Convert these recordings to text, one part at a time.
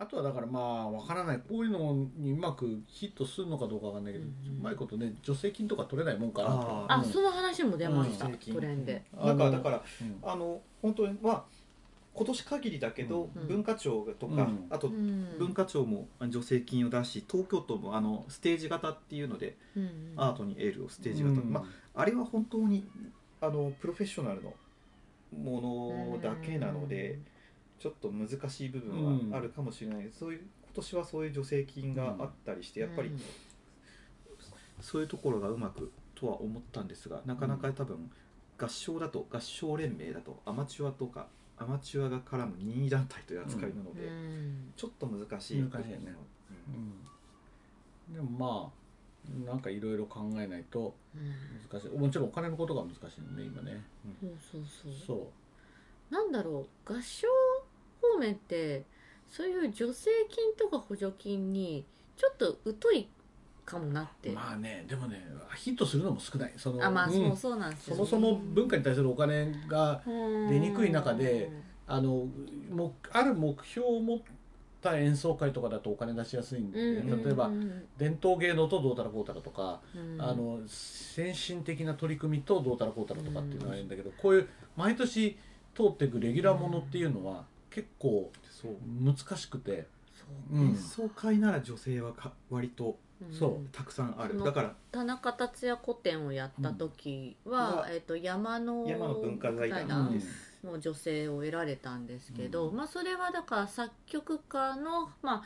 あとはだからまあわからないこういうのにうまくヒットするのかどうかわかんないけど、うんうん。うまいことね助成金とか取れないもんかなとああ、うん。その話も出ました、うんトレンでなんかだからうん。あの本当にまあ今年限りだけど、うん。文化庁とか、うん。あとうん。文化庁も助成金を出し東京都もあのステージ型っていうので、うんうん。アートにエールをステージ型、うん。まあ、あれは本当にあのプロフェッショナルのものだけなので、ちょっと難しい部分はあるかもしれない、そういう今年はそういう助成金があったりして、やっぱりうんそういうところがうまくとは思ったんですがなかなか多分合唱だと合唱連盟だとアマチュアとかアマチュアが絡む任意団体という扱いなので、うん。ちょっと難しい。難しいよね。うん。でもまあなんかいろいろ考えないとうん。難しい。もちろんお金のことが難しいのね今ね。そうそうそう。そなんだろう合唱方面ってそういう助成金とか補助金にちょっと疎いかもなって、うまあねでもねヒットするのも少ない。そのあまあ、うん。そうそうなんですよ、そもそも文化に対するお金が出にくい中であのもある目標を持った演奏会とかだとお金出しやすいんで、うん例えばうん。伝統芸能とどうたらこうたらとか、うん。あの先進的な取り組みとどうたらこうたらとかっていうのがあるんだけど、こういう毎年通っていくレギュラーものっていうのは結構そう。難しくて、そううん。演奏会なら女性はか割とうん。そう。たくさんある。だから田中達也古典をやった時は、うん。えっと山の山の文化財団。団です、の女性を得られたんですけど、うん。まあそれはだから作曲家のまあ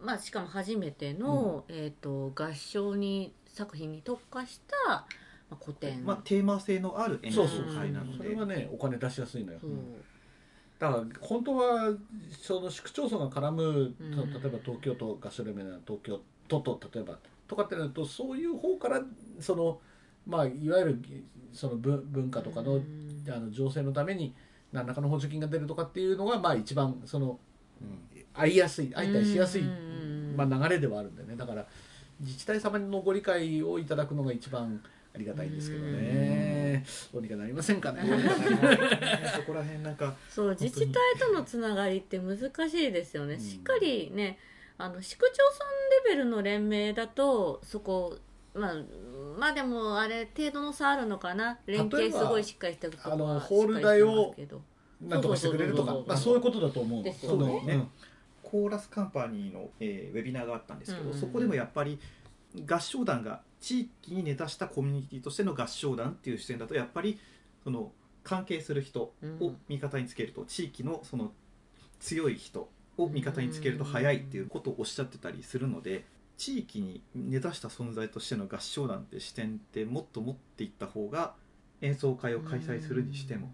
まあしかも初めての、えっ、と合唱に作品に特化した、まあ、古典、まあ、テーマ性のある演奏会なので。それはねお金出しやすいのよ、そうだから本当はその市区町村が絡む、うん。と例えば東京都合唱連盟なら東京都と例えばとかってなるとそういう方からそのまあいわゆるその文文化とかの,、うん。あの情勢のために何らかの補助金が出るとかっていうのがまあ一番その合いやすい相対しやすい、うんまあ、流れではあるんだよね。だから自治体様のご理解をいただくのが一番ありがたいんですけどね。どうにかなりませんかね。そこら辺なんかそう自治体とのつながりって難しいですよね、うん。しっかりねあの市区町村レベルの連盟だとそこまあまあでもあれ程度の差あるのかな。連携すごいしっかりしてるとこあのはホール代をなんとかしてくれるとかまあそういうことだと思うですよね。うん。コーラスカンパニーの、えーウェビナーがあったんですけど、うん。そこでもやっぱり合唱団が地域に根ざしたコミュニティとしての合唱団っていう視点だとやっぱりその関係する人を味方につけると、地域のその強い人を味方につけると早いっていうことをおっしゃってたりするので地域に根ざした存在としての合唱団って視点ってもっと持っていった方が演奏会を開催するにしても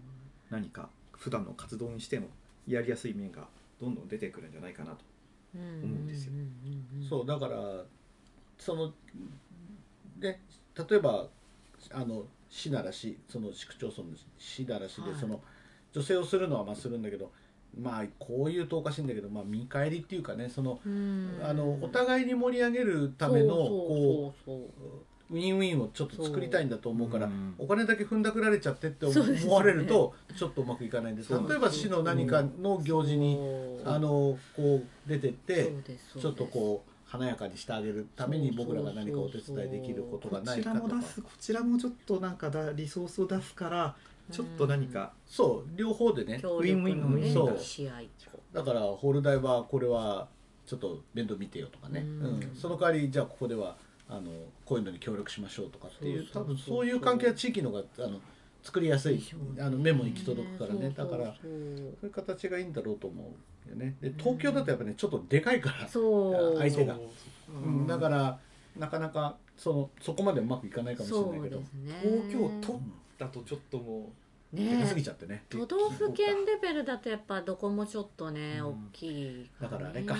何か普段の活動にしてもやりやすい面がどんどん出てくるんじゃないかなと思うんですよ。そうだからそので例えばあの市なら市その市区町村の市なら市ではい。その女性をするのはまあするんだけどまあこういうとおかしいんだけどまあ見返りっていうかねそのあのお互いに盛り上げるためのこそうウィンウィンをちょっと作りたいんだと思うからうん。お金だけ踏んだくられちゃってって思われるとちょっとうまくいかないんですそう例えば市の何かの行事にあのこう出てってちょっとこう華やかにしてあげるために僕らが何かお手伝いできることがこないかとか。ちらも出す。こちらもちょっとなんかだリソースを出すからちょっと何か。そう両方でね。協力のウィンウィンねそう。試合だからホール代はこれはちょっと面倒見てよとかね、ううん。んその代わりじゃあここではあのこういうのに協力しましょうとかっていうそうそうそう多分そういう関係は地域のがあの作りやすいあの目も行き届くからねそうそうそう。だからそういう形がいいんだろうと思うよね。で東京だとやっぱねちょっとでかいからそう。相手が。そう。うん、だからなかなかそのそこまでうまくいかないかもしれないけどね。東京都だとちょっともでかすぎねちゃってね都道府県レベルだとやっぱどこもちょっとね、うん。大きいだからあれか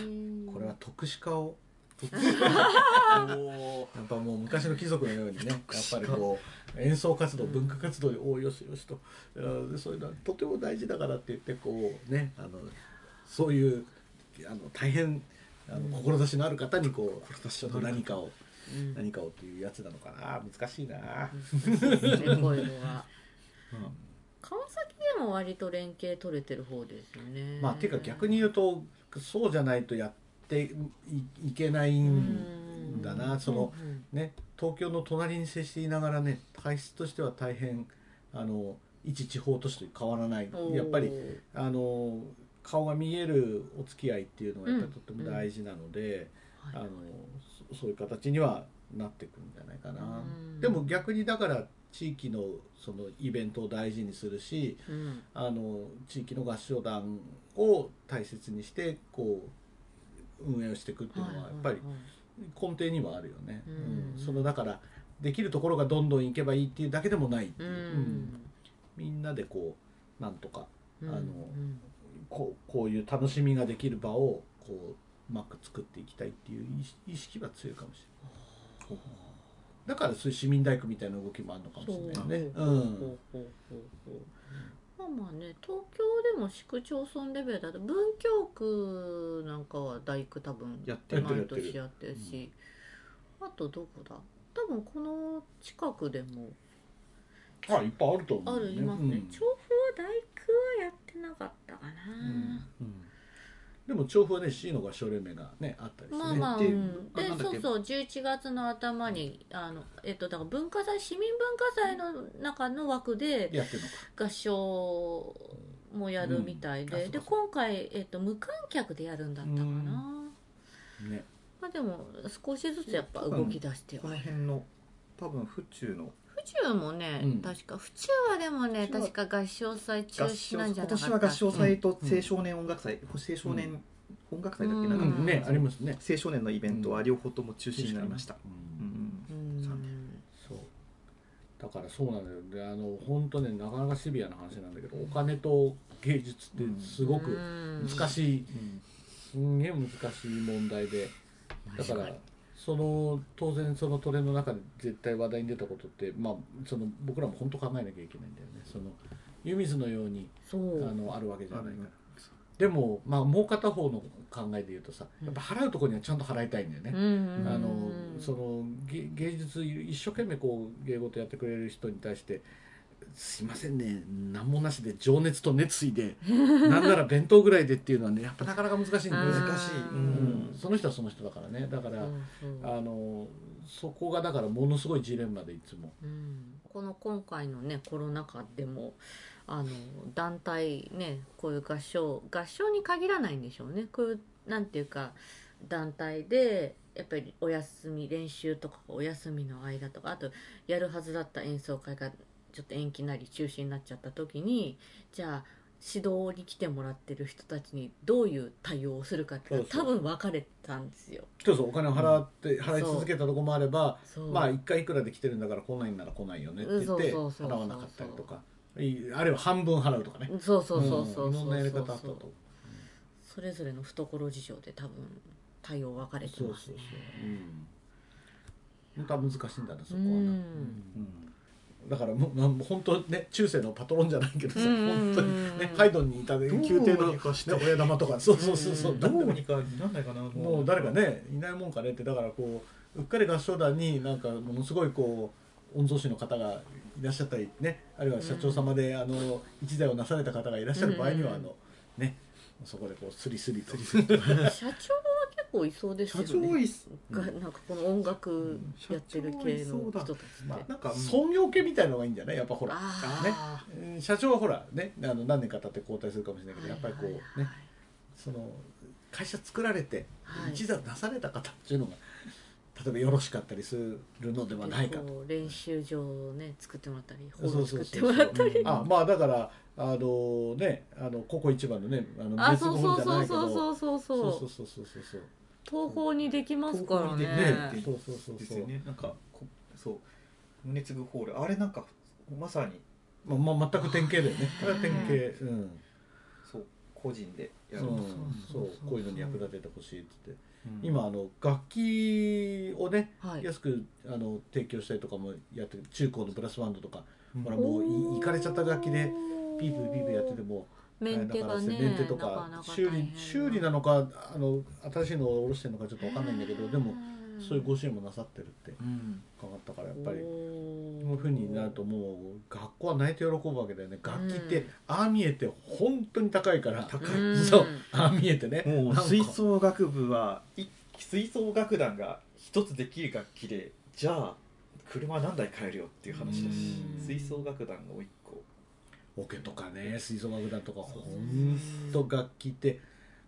これは特殊化を。やっぱもう昔の貴族のようにねやっぱりこう演奏活動文化活動におおよしよしと。いやでそういうのはとても大事だからって言ってこうねあのそういうあの大変あの志のある方にこうちょっと何かをうん。何かをっていうやつなのかな。難しいな、こういうのはうん。川崎でも割と連携取れてる方ですよね。まあていうか逆に言うとそうじゃないとやっていいけないんだな。そのね東京の隣に接していながらね体質としては大変あの一地方都市と変わらない。やっぱりあの顔が見えるお付き合いっていうのがやっぱりとっても大事なので、あのそそういう形にはなってくるんじゃないかな、うん。でも逆にだから地域のそのイベントを大事にするしうん。あの地域の合唱団を大切にしてこう運営をしていくっていうのはやっぱり根底にはあるよね、うん。うん。そのだからできるところがどんどん行けばいいっていうだけでもないう。ん。ん。みんなでこうなんとかうん。あのうんこうこういう楽しみができる場をこううまく作っていきたいっていう意識は強いかもしれない。だからそういう市民大工みたいな動きもあるのかもしれないね。まあまあね東京でも市区町村レベルだと文京区なんかは大工多分やってる毎年やってるしあとどこだ？多分この近くでも。あいっぱいあると思うあるいますね、うん。調布は大工はやってなかったかな、うんでも調布はね市の合唱連盟がねあったりしてね、まあまあ、でうん、でそうそう11月の頭にあの、えっと、だから文化財市民文化財の中の枠で合唱もやるみたいで、でうん。あそうか今回、えっと、無観客でやるんだったかな、ね。まあ、でも少しずつやっぱ動き出してこはの辺の多分府中の府中もね、うん。確か府中はでもね府中は確か合唱祭中合止唱なんじゃなかっ年は合唱祭とうん青少年音楽祭、青少年音楽祭だっけ、うんなんか、うん。ねありますね。青少年のイベントは両方とも中止になりました、うんうん。うん。さそう。だからそうなんだよであの本当ねなかなかシビアな話なんだけどお金と芸術ってすごく難しい、すんげえ難しい問題で。だからその当然そのトレンドの中で絶対話題に出たことって、まあ、その僕らも本当考えなきゃいけないんだよね。その湯水のようにあのあるわけじゃないから。でも、まあ、もう片方の考えで言うとさやっぱ払うところにはちゃんと払いたいんだよね、うんあのその芸芸術一生懸命こう芸事やってくれる人に対して「すいませんね。何もなしで情熱と熱意で なんなら弁当ぐらいで」っていうのはねやっぱなかなか難しい難しい。うん。その人はその人だからね。だから、あのそこがだからものすごいジレンマでいつも。うん。この今回のねコロナ禍でもあの団体ねこういう合唱合唱に限らないんでしょうね。こういうなんていうか団体でやっぱりお休み練習とかお休みの間とかあとやるはずだった演奏会がちょっと延期なり中止になっちゃった時にじゃあ指導に来てもらってる人たちにどういう対応をするかって多分分かれたんですよ。そうそうお金を払って、払い続けたとこもあればまあ一回いくらで来てるんだから来ないんなら来ないよねって言ってうんそうそうそうそう。払わなかったりとか。いあるいは半分払うとかね。そうそうそうそうそうう。んいろんなやり方あったと。それぞれの懐事情で多分対応分かれてますそうそうそう。ね。うん。本当は難しいんだなそこはな、うん。うんだからもうなん本当ね中世のパトロンじゃないけどさ、うん本当にねハイドンにいたね宮廷の、親玉とかそうそうそうそう、うんどうにかなんないかなもう。誰かねいないもんかねってだからこううっかり合唱団になんかものすごいこう御曹司の方がいらっしゃったりねあるいは社長様で、あの一代をなされた方がいらっしゃる場合には、うんあのねそこでこうスリスリと。社長は結構いそうですよ社長ね。いっすがなんかこの音楽やってる系の人たちって。まあなんか創業家みたいのがいいんじゃない？やっぱほら。ああうん社長はほらねあの何年か経って交代するかもしれないけどやっぱりこうはいはいねその会社作られてはい。一座なされた方っていうのが例えばよろしかったりするのではないかと。こう練習場をね作ってもらったり、ホール作ってそう。そうそうもらったり。うん。あまあだからあのねあのココ一番のねあのあ、熱そう護そうじゃないけど。そうそうそうそうそう。そうそうそうそうそう東宝にできますからね。ねそう。そうそうですそう。よね。なんかこそう。胸継ぐホール。あれなんかまさに。まあまあ全く典型だよね。これは典型うん。そう。個人でやうんると、そうこういうのに役立ててほしいって言って。うん。今あの楽器をねはい。安くあの提供したりとかもやってる。中高のブラスバンドとか。うんほらもういいかれちゃった楽器でピープーピープーやっててもメンテがね、メンテとかなかなか修理修理なのかあの新しいのを下ろしてるのかちょっとわかんないんだけどでもそういうご支援もなさってるってうん。伺ったからやっぱり。おこーういうふうになるともう学校は泣いて喜ぶわけだよね。楽器ってああ見えて本当に高いから高い。うんそうああ見えてね。もう吹奏楽部はい吹奏楽団が一つできる楽器でじゃあ車何台買えるよっていう話だしうん。吹奏楽団がもう一個オケとかね吹奏楽団とか本当楽器って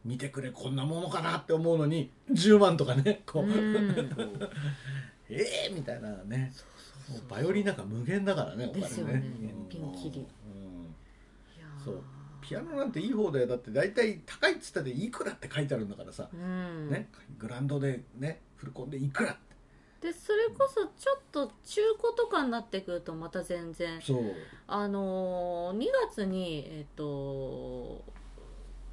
見てくれこんなものかなって思うのに10万とかねこう、うん。ええみたいなね。バイオリンなんか無限だからねお金ね。ねうん。ピンキリうんそう。ピアノなんていい方だよ。だって大体高いっつったでいくらって書いてあるんだからさ、うん。ね。グランドでねフルコンでいくらってでそれこそちょっと中古とかになってくるとまた全然。あのー、2月にえっ、と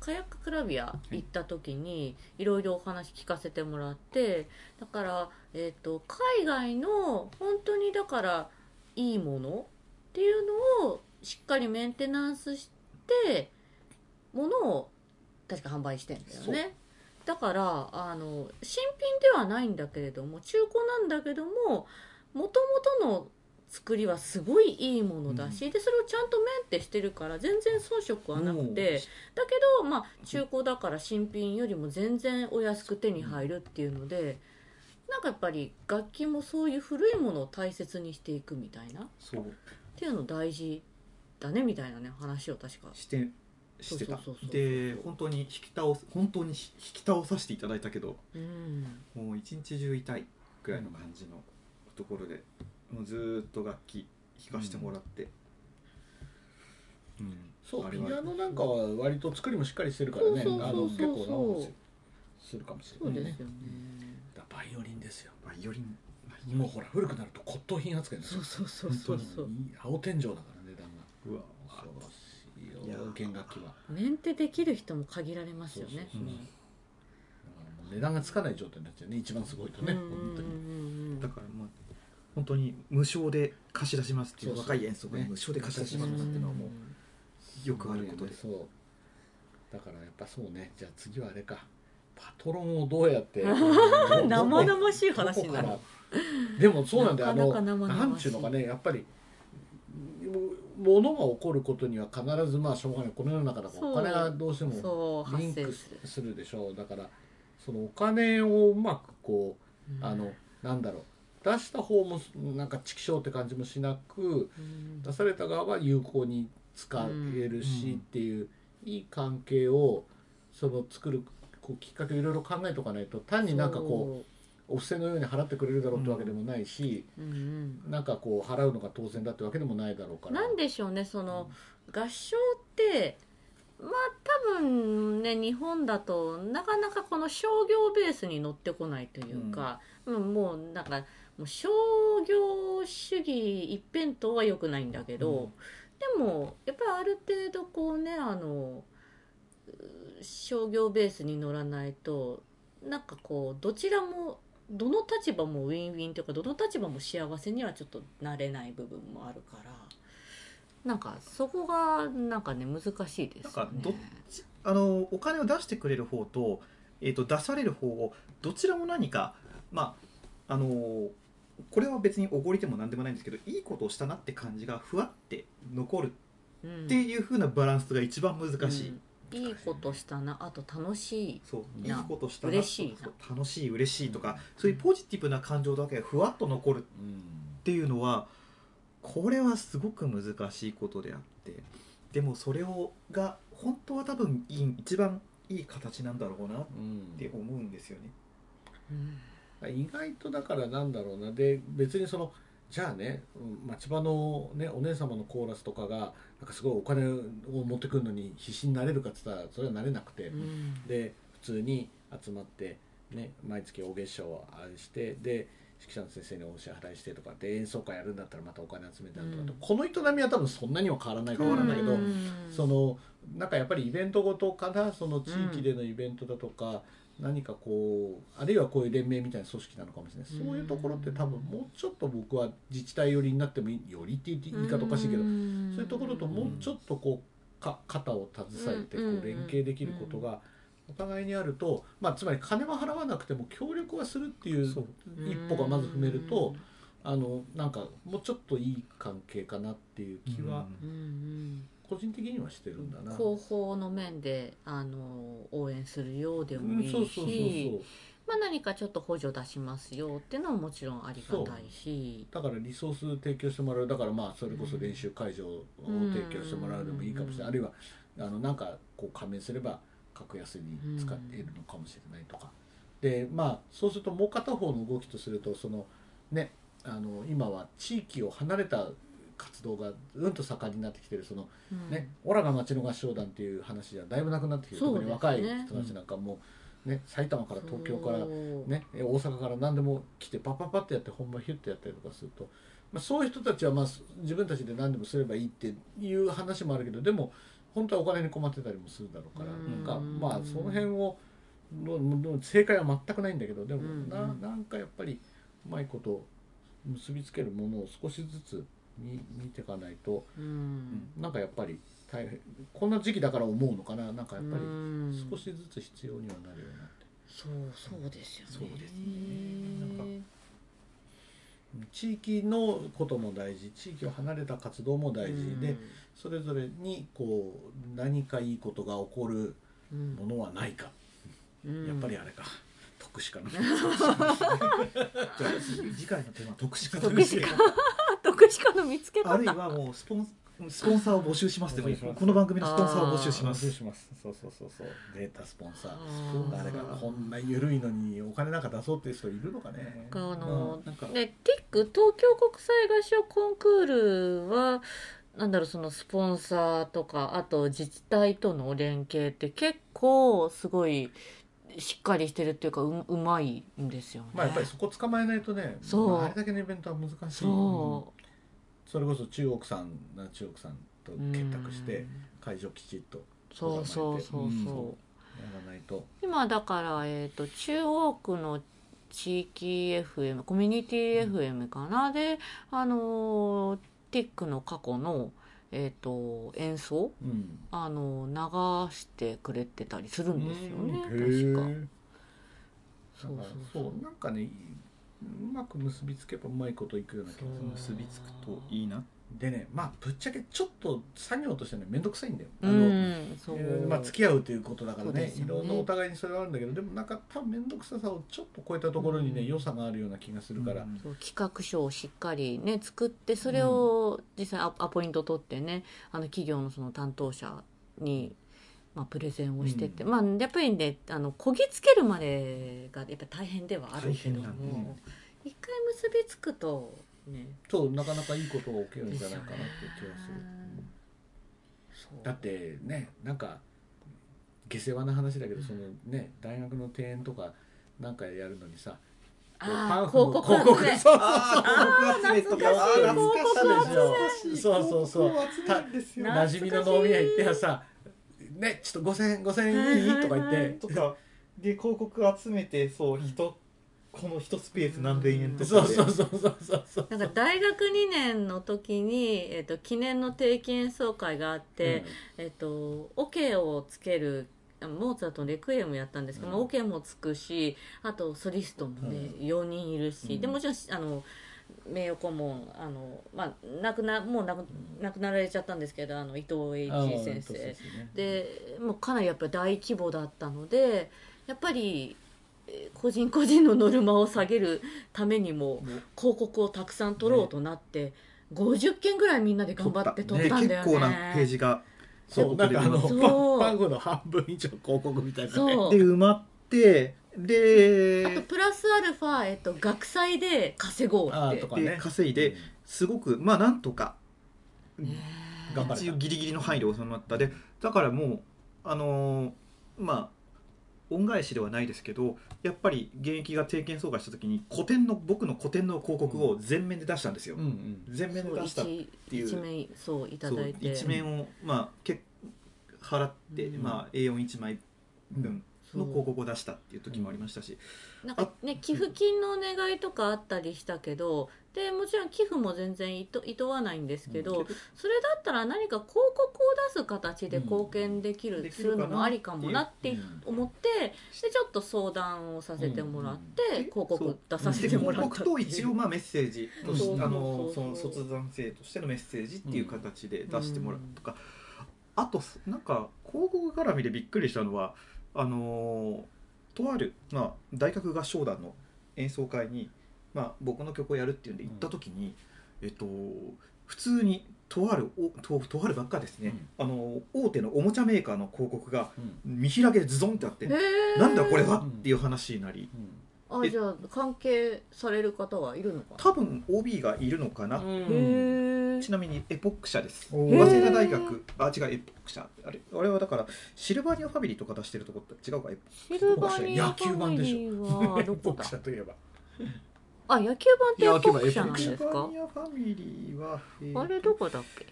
カヤッククラビア行った時にいろいろお話聞かせてもらってだから、えっと海外の本当にだからいいものっていうのをしっかりメンテナンスしてものを確か販売してんだよねだからあの新品ではないんだけれども中古なんだけどももともとの作りはすごいいいものだし、でそれをちゃんとメンテしてるから全然遜色はなくてだけどまあ中古だから新品よりも全然お安く手に入るっていうのでなんかやっぱり楽器もそういう古いものを大切にしていくみたいな。っていうの大事だねみたいなね話を確か。してしてた。そうそうそうそうで本当に引き倒す本当に引き倒させていただいたけどうん。もう一日中痛いぐらいの感じのところで、もうずーっと楽器弾かしてもらって、うん。そうピあれは。アノなんかは割と作りもしっかりしてるからね結構直すするかもしれないね。そうですよね。だバイオリンですよ。バイオリン。もうほら古くなると骨董品扱いになるそうそうそうそう青天井だから値段が。うわ。恐ろしいいやよ弦楽器は。メンテできる人も限られますよね。値段がつかない状態になっちゃうね。一番すごいとね本当に。だからまあ本当に無償で貸し出しますっていう若い演奏家に無償で貸し出しますっていうのはもうよくあることで。そう。だからやっぱそうね。じゃあ次はあれか。パトロンをどうやって 生々しい話になる。でもそうなんだよ。あなんちゅうのかねやっぱりものが起こることには必ずまあしょうがない。この世の中だからお金がどうしてもリンクする。でしょう。だからそのお金をうまくこううん。あのなんだろう。出した方もなんか畜生って感じもしなくうん。出された側は有効に使えるしうんっていういい関係をその作るこうきっかけをいろいろ考えておかないと単になんかこうお布施のように払ってくれるだろうってわけでもないし、う、うん。なんかこう払うのが当然だってわけでもないだろうから。なんでしょうねその合唱ってまあ多分ね日本だとなかなかこの商業ベースに乗ってこないというか、うんもうなんかもう商業主義一辺倒は良くないんだけど、でもやっぱりある程度こうねあのう商業ベースに乗らないとなんかこうどちらもどの立場もウィンウィンというかどの立場も幸せにはちょっとなれない部分もあるからなんかそこがなんかね難しいですよね。あのお金を出してくれる方と,、えー、と出される方をどちらも何かまああのこれは別におごりでも何でもないんですけどいいことをしたなって感じがふわって残るうんっていう風なバランスが一番難しい、うんいいことしたなあと楽しいそういいなことしたな嬉しいな。そう楽しい嬉しいとかそういうポジティブな感情だけがふわっと残るっうんていうのはこれはすごく難しいことであってでもそれをが本当は多分いい一番いい形なんだろうなっうん。て思うんですよね。うん。意外とだからなんだろうな。で別にそのじゃあねうん町場の、ね、お姉様のコーラスとかがなんかすごいお金を持ってくるのに必死になれるかっつったらそれはなれなくて、うん。で普通に集まって、ね、毎月お月謝をあれしてで指揮者の先生にお支払いしてとかで演奏会やるんだったらまたお金集めてとかと、うん。この営みは多分そんなには変わらないと思うんだけど、うん。そのなんかやっぱりイベントごとからその地域でのイベントだとか、何かこうあるいはこういう連盟みたいな組織なのかもしれない、うん。そういうところって多分もうちょっと僕は自治体寄りになってもいいよりって言って言い方おかしいけど、うん。そういうところともうちょっとこうか肩を携えてこう連携できることがお互いにあると、まあ、つまり金は払わなくても協力はするっていう一歩がまず踏めるとあのなんかもうちょっといい関係かなっていう気はうんうん個人的にはしてるんだな。広報の面であの応援するようでうんもいいし何かちょっと補助出しますよっていうのももちろんありがたいし。だからリソース提供してもらうだからまあそれこそ練習会場を提供してもらうでもいいかもしれない、うんあるいはあのなんかこう加盟すれば格安に使っているのかもしれないとか、でまあそうするともう片方の動きとするとそのねあの今は地域を離れた活動がうんと盛んになってきてるそのうん。ね、オラが町の合唱団っていう話じゃだいぶなくなってきてる、特に若い人たちなんかもう、ね、埼玉から東京からね、大阪から何でも来てパッパッパってやって本番ヒュッてやったりとかすると、まあ、そういう人たちはまあす自分たちで何でもすればいいっていう話もあるけどでも本当はお金に困ってたりもするだろうからうん。なんかまあその辺をのの正解は全くないんだけどでもうん。ななんかやっぱりうまいこと結びつけるものを少しずつ見見ていかないと。うん。なんかやっぱり大変こんな時期だから思うのかな？なんかやっぱりうん。少しずつ必要にはなるようになって。そうそうですよね。そうですね。なんか地域のことも大事。地域を離れた活動も大事。で、それぞれにこう何かいいことが起こるうん。ものはないか、うん。やっぱりあれか。特殊かな。じゃあ次回のテーマは特殊化特殊化特殊化の見つけ方あるい。はもうスポンスポンサーを募集しますでもいいこの番組のスポンサーを募集します。しますそうそうそうそう。データスポンサー。誰かこんな緩いのにお金なんか出そうっていう人いるのかね。あのなんか。でティック東京国際合唱コンクールはなんだろうそのスポンサーとかあと自治体との連携って結構すごいしっかりしてるっていうかううまいんですよね。まあやっぱりそこ捕まえないとねそう。まああれだけのイベントは難しい。そそれこそ中国さん中国さんとう結託してうん。会場きちっとそうそうそうそう、うんやらないと。今だから、えー、と中央区の地域 FM コミュニティ FM かな、であのーティックの過去の、えー、と演奏？うん。あの流してくれてたりするんですよねうん。確か。そうそう。そうなんかねうまく結びつけばうまいこといくような気がする。結びつくといいな。でねまあぶっちゃけちょっと作業としてね面倒くさいんだよ。あうの、んそう、えーまあ、付き合うということだからねね。いろんなお互いにそれはあるんだけどでもなんか多分面倒くささをちょっと超えたところにね、うん。良さがあるような気がするから、うん。そう企画書をしっかりね作ってそれを実際アアポイント取ってねあの企業のその担当者に、まあ、プレゼンをしてって、うまあやっぱりねあのこぎつけるまでがやっぱ大変ではあるけども。ね。一回結びつくとね。そうなかなかいいことが起きるんじゃないかなって気がする、そう。だってねなんか下世話な話だけどそのね大学の庭園とかなんかやるのにさあ広告広告そうあー広告集めとか懐かしい。懐かしそうそうそう。馴染みの飲み屋行ってさ「ねちょっと5000円5000円いい?」とか言って。とか。で広告集めてそう人この一スペース何千円とかそうで。そうそうそうそうそう。なんか大学2年の時に、えっと記念の定期演奏会があって、えっとオケをつけるあモーツァルトのレクイエムやったんですけど、うん。オケもつくしあとソリストもね、う4人いるし、うん。でもちろんあの名誉顧問あの、まあ、亡くなもう亡く亡くなられちゃったんですけどあの伊藤栄一先生。ですねでもうかなりやっぱり大規模だったのでやっぱりえー個人個人のノルマを下げるためにも広告をたくさん取ろうとなって、50件ぐらいみんなで頑張って撮ったんだよね。結構なページがそうなんかあのそう。パンパンフの半分以上広告みたいなね。で埋まってであとプラスアルファ、えっと、学祭で稼ごうって。あーとかね。で稼いですごくまあなんとか頑張れた。一応ギリギリの範囲で収まった。でだからもうあのーまあ恩返しではないですけどやっぱり現役が定期演奏会した時に古典の僕の古典の広告を全面で出したんですよ、うんうん。全面で出したっそうていう。一一面そういたそうだいて。一面をまあけ払って、うん。まあ A41 枚分、の広告を出したっていう時もありましたし、なんかね寄付金のお願いとかあったりしたけどでもちろん寄付も全然いといとわないんですけど、うん。それだったら何か広告を出す形で貢献できる、うんするのもありかもなってう。ん思ってでちょっと相談をさせてもらって、うん。広告出させでてもらった広告と一応まあメッセージとしあのその卒団生としてのメッセージっていう形で出してもらうとか、あとなんか広告絡みでびっくりしたのはあのとある、まあ、大学合唱団の演奏会に、まあ、僕の曲をやるっていうんで行った時に、えっと普通にとあるおととあるばっかですね、あの大手のおもちゃメーカーの広告がうん。見開きでズドンってあって、へー。なんだこれはっていう話になりあじゃあ関係される方はいるのかな？多分 OB がいるのかな、うん。ちなみにエポック社です。お早ー稲田大学。あ違うエポック社あれあれはだからシルバニアファミリーとか出してるとこって違うかエポシルバニア野球版でしょ。ファミリーはどこ僕だ？社といえばあ野球版ってエポック社なんシルですか？バニアファミリーは、えー。あれどこだっけ？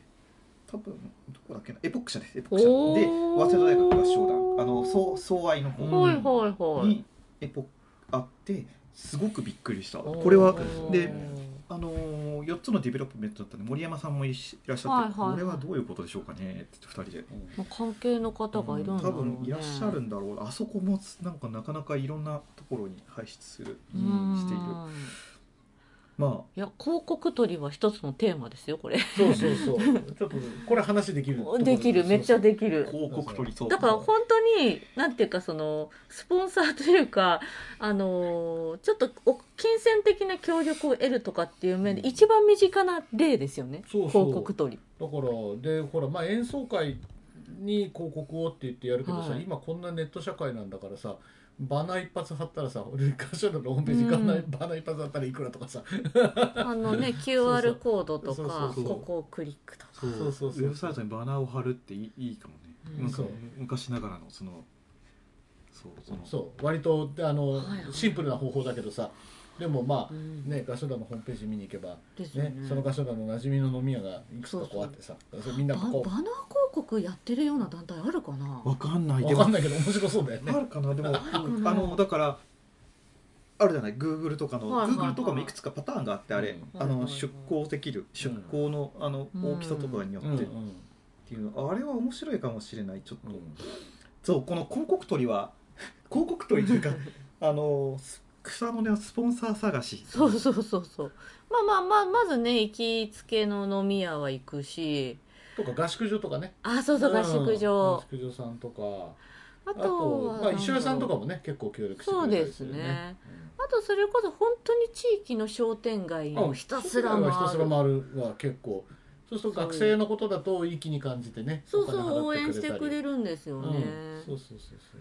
多分どこだっけな？エポック社です。エポック社で早稲田大学合唱団あの総総愛の方うんはいはいはい。にエポあってすごくびっくりした。これはであのー、4つのディベロップメントだったんで森山さんもいらっしゃって、はいはい。はいこれはどういうことでしょうかねって2人で。まあ関係の方がいるんだ多ろうね。分いらっしゃるんだろう。あそこもなんかなかなかいろんなところに輩出するうん。しているまいや広告取りは一つのテーマですよこれ。そうそうそう。ちょっとこれ話できるできる。めっちゃできある。広告取りそう。だから本当になんていうかそのスポンサーというかあのちょっとお金銭的な協力を得るとかっていう面で一番身近な例ですよね。そうそう。広告取り。だからでほらまあ演奏会に広告をって言ってやるけどさ、はい。今こんなネット社会なんだからさバナー一発貼ったらさ俺歌手のホームページにバナーうん。バナー一発貼ったらいくらとかさ。あのね QR コードとかここをクリックとか。そうそうそうそう。ウェブサイトにバナーを貼るっていいいいかもね、うん。なんか昔ながらのそのそうその。そう。割とあの、はいはい。シンプルな方法だけどさでもまあうん。ね合唱団のホームページ見に行けばですよねね。その合唱団の馴染みの飲み屋がいくつかこうあってさそれみんなバこバナー広告やってるような団体あるかな？わかんない。うで分かんないけど面白そうだよね。あるかな？でもあのだからあるじゃない？Google とかの、はいはいはい。Google とかもいくつかパターンがあってあれ、うん。あの出向できる出向のあのうん。大きさとかによって。っうんうん。ていうの、あれは面白いかもしれない。ちょっと、うん。そうこの広告取りは 広告取りというか あの草の根はスポンサー探し。そうそうそうそう。まあまあまあまずね行きつけの飲み屋は行くし。とか合宿所とかね。あそうそう合宿所、合宿所さんとか。ああとはとまあ石尾さんとかもね結構協力してくれたりするそうですね。あとそれこそ本当に地域の商店街うんをひたすらうん。ひたすら回る。回るは結構。そうすると学生のことだと一気に感じてねそうそう応援してくれるるんですよね、うん、そうそうそうそう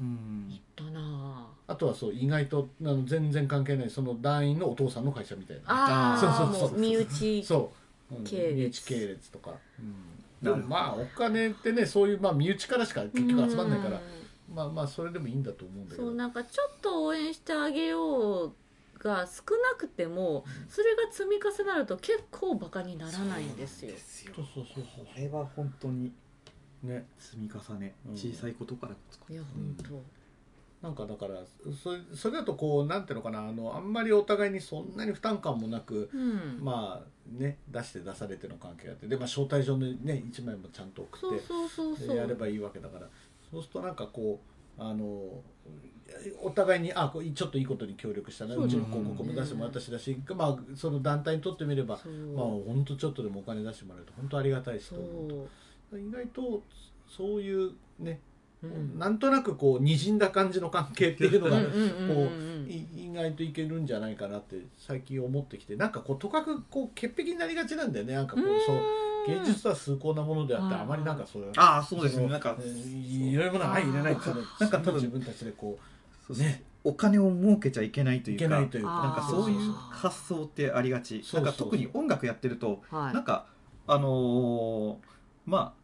うん。だなあ。とはそう意外とあの全然関係ないその団員のお父さんの会社みたいな。あそうあそうそうもう。身内。そう、うん、系列。身内系列とか、うん、でもまあお金ってねそういう、まあ、身内からしか結局集まんないからうん。まあまあそれでもいいんだと思うんだけど。そうなんかちょっと応援してあげようが少なくてもそれが積み重なると結構バカにならないんですよ。すよ。そうそうそうこれは本当にね。積み重ね。うん。小さいことから本なんかだからそれそれだとこうなんていうのかな。あのあんまりお互いにそんなに負担感もなく、当うん。まあね出して出されての関係があって。で、まあ、招待状のね一枚もちゃんと送ってそうそうそうそう。でやればいいわけだから。そうするとなんかこうあのお互いにあこうちょっといいことに協力したねそううちの広告も出してもらったしだし、まあ、その団体にとってみればそう。まあ本当ちょっとでもお金出してもらえると本当ありがたいしそと思うう、意外とそういうね、うん。なんとなくこう滲んだ感じの関係っていうのがこうい意外といけるんじゃないかなって最近思ってきてなんかこうとかくこう潔癖になりがちなんだよね。なんかこうそう芸術とは崇高なものであってはいあまりなんかそういうああそうですね。のなんかえーいろいろな愛入れないっていうのなんか多分自分たちでこそううねお金を儲けちゃいけないといいうけかないというかなんかそういう発想ってありがち。なんか特に音楽やってるとはい。なんかあのーまあ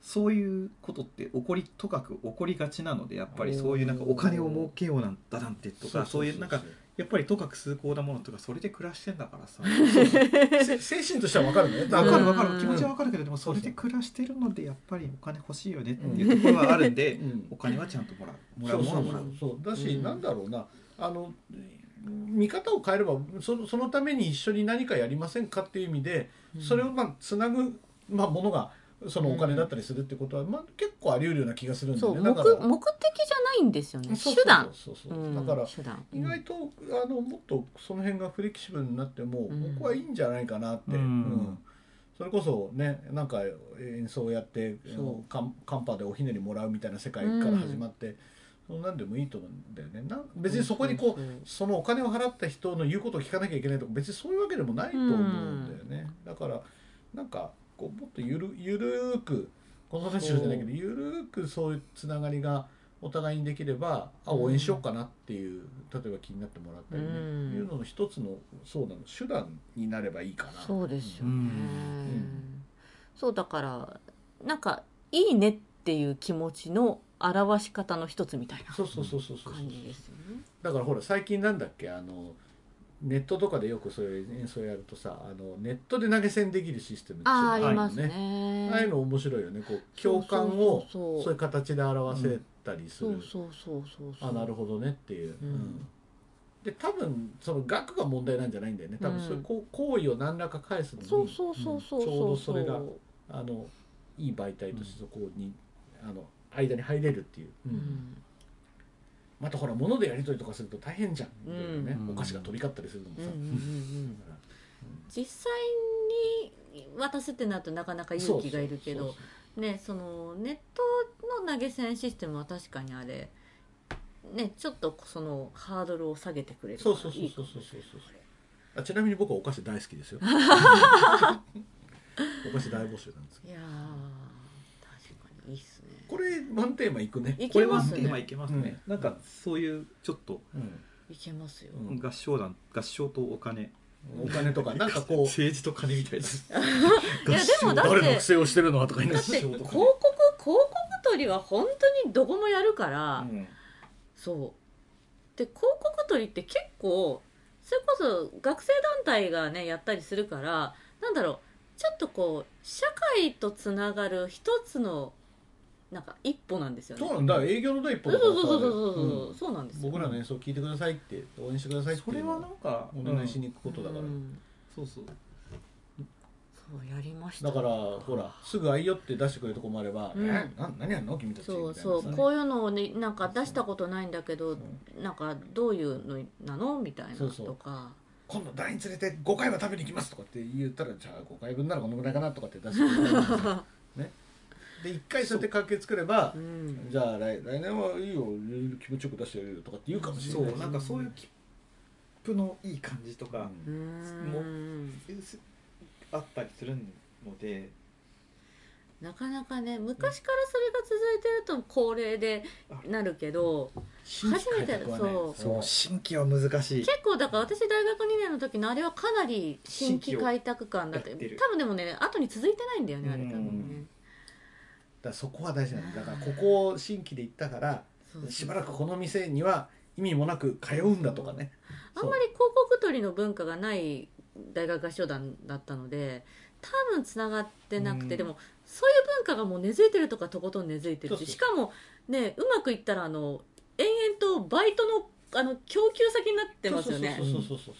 そういうことって起こりとかく起こりがちなのでやっぱりそういうなんかお金を儲けようなんだなんてとかそういうなんかやっぱりとかく崇高なものとかそれで暮らしてんだからさ。せ精神としては分かるね。わかるわかうん。る気持ちはわかるけどでもそれで暮らしてるのでやっぱりお金欲しいよねっていうところはあるんでうん。お金はちゃんともらうもらそううそうものはもらう。そうだし、うん。なんだろうな。あの見方を変えればそのそのために一緒に何かやりませんかっていう意味で、それをまあつなぐ、まあ、ものがそのお金だったりするってことは、まあ、結構あり得るような気がするんでそう目ねだから目的じゃないんですよね。そうそう手段。そうそうう。んだから手段。意外とあのもっとその辺がフレキシブルになっても、うん。僕はいいんじゃないかなって、うん。うん。それこそねなんか演奏をやってそう。カンカンパでおひねりもらうみたいな世界から始まって、そんなんでもいいと思うんだよね。な別にそこにこうそうそうそのお金を払った人の言うことを聞かなきゃいけないとか別にそういうわけでもないと思うんだよね、だからなんかこうもっとゆるゆるーくこの話じゃないけどゆるーくそういうつながりがお互いにできればあ応援しようかなっていう例えば気になってもらったりね、うん。いうのの一つのそうなの手段になればいいかな。そうですよね、うん。そうだからなんかいいねっていう気持ちの表し方の一つみたいなそうそうそうそうそう。感じですよね。だからほら最近なんだっけあのネットとかでよくそういう演奏やるとさあのネットで投げ銭できるシステムってあああいうのがりますね。ああいうの面白いよね。こう共感をそういう形で表せたりする、そうそうそうそうそう。あなるほどねっていう、うん。で多分その額が問題なんじゃないんだよね。多分うん。そういう行為を何らか返すのにそうそうそうそうちょうどそれがうあのいい媒体としてそこに、あの間に入れるっていう、んまたほら物でやり取りとかすると大変じゃん、うんねうん。お菓子が飛び交ったりするのもさ、うんうんうんうん。実際に渡すってなるとなかなか勇気がいるけどねそのネットの投げ銭システムは確かにあれねちょっとそのハードルを下げてくれるそうそうそうそうそうそう。あちなみに僕はお菓子大好きですよ。お菓子大募集なんですけどいやー確かにいいっすねこれワンテーマいくね。いこれはけますね。テーマいけますね、なんかそういうちょっとうん。いけますよ、うん。合唱団合唱とお金。お金とか なんかこう。政治と金みたいな。いやでもだって誰の不正をしてるのはとか言いなだって広告広告取りは本当にどこもやるから、うん。そう。で広告取りって結構それこそ学生団体がねやったりするからなんだろうちょっとこう社会とつながる一つのなんか一歩なんですよね。そうなんだ。営業の第一歩そうそうそうそうそう。そう、うんそうなんですよ。僕らの演奏を聞いてくださいって応援してくださいってそれはなんかお願いしに行くことだから、うん。そうそう。そうやりました。だからほらすぐ「あいよ」って出してくれるとこもあれば「うん。えな何やんの？君たち」そうみたいなさ。そうこういうのをねなんか出したことないんだけど、うなんかどういうのなの？みたいなそうそう。とか今度団員連れて5回は食べに行きますとかって言ったらじゃあ5回分ならこのぐらいかなとかって出してくれる ねで1回そうやって関係作ればうん。じゃあ来来年はいいよ気持ちよく出してやるよとかって言うかもしれない。そうなんかそういう切符のいい感じとか、うもんあったりするので。なかなかね昔からそれが続いてると恒例でなるけど新規開拓はね。初そう。新規は難しい。結構だから私大学2年の時のあれはかなり新規開拓感だって。多分でもね後に続いてないんだよねあれ多分ねだそこは大事なんだだからここを新規で行ったからしばらくこの店には意味もなく通うんだとかね。あんまり広告取りの文化がない大学合唱団だったので多分つながってなくて、うん。でもそういう文化がもう根付いてるとかとことん根付いてるししかもねうまくいったらあの延々とバイトのあの供給先になってますよね。そうそうそうそう。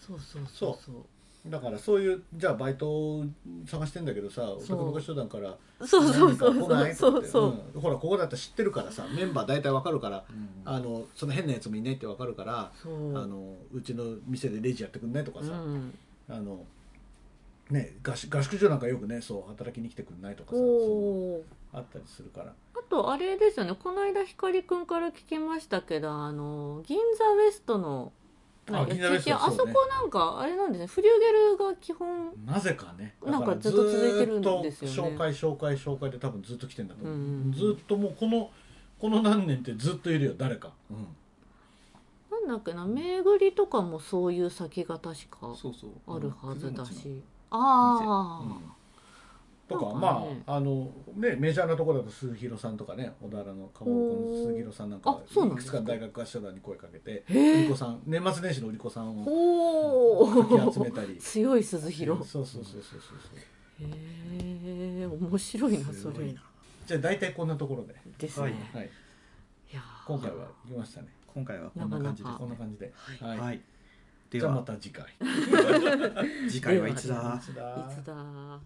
そうそうそうそう。そうだからそういうじゃあバイトを探してんだけどさお宅の合唱団からそうそうそう何か来ないそうそう。そうほらここだったら知ってるからさメンバー大体わかるからうん。あのその変なやつもいないってわかるからあのうちの店でレジやってくんないとかさ、うん。あのね合宿合宿所なんかよくねそう働きに来てくんないとかさあったりするから。あとあれですよね。この間光くんから聞きましたけどあの銀座ウエストのあ銀座ウエストあそこなんかあれなんですね。フリューゲルが基本なぜかね。だなんかずっと続いてるんですよね。紹介紹介紹介で多分ずっと来てんだと思う、うんずっともうこのこの何年ってずっといるよ誰か、なんだっけな巡りとかもそういう先が確かそうそう。あるはずだうんしああ、なんかまねああのねメジャーなところだと鈴木さんとかね小田原のかまぼこの鈴木さんなんかあそうなんいくつかか大学合唱団に声かけて売り子さん年末年始の売り子さんをおかき集おめたり。強い鈴広そうそうそうそうそうへえ面白いなそれ。じゃあ大体こんなところで、ですね、はい。い、はい、やー。今回は行きましたね。今回はこんな感じで。すこんな感じで。はい。はい、はい。でじゃあまはた次回。次回はいつだ？いつだいつだ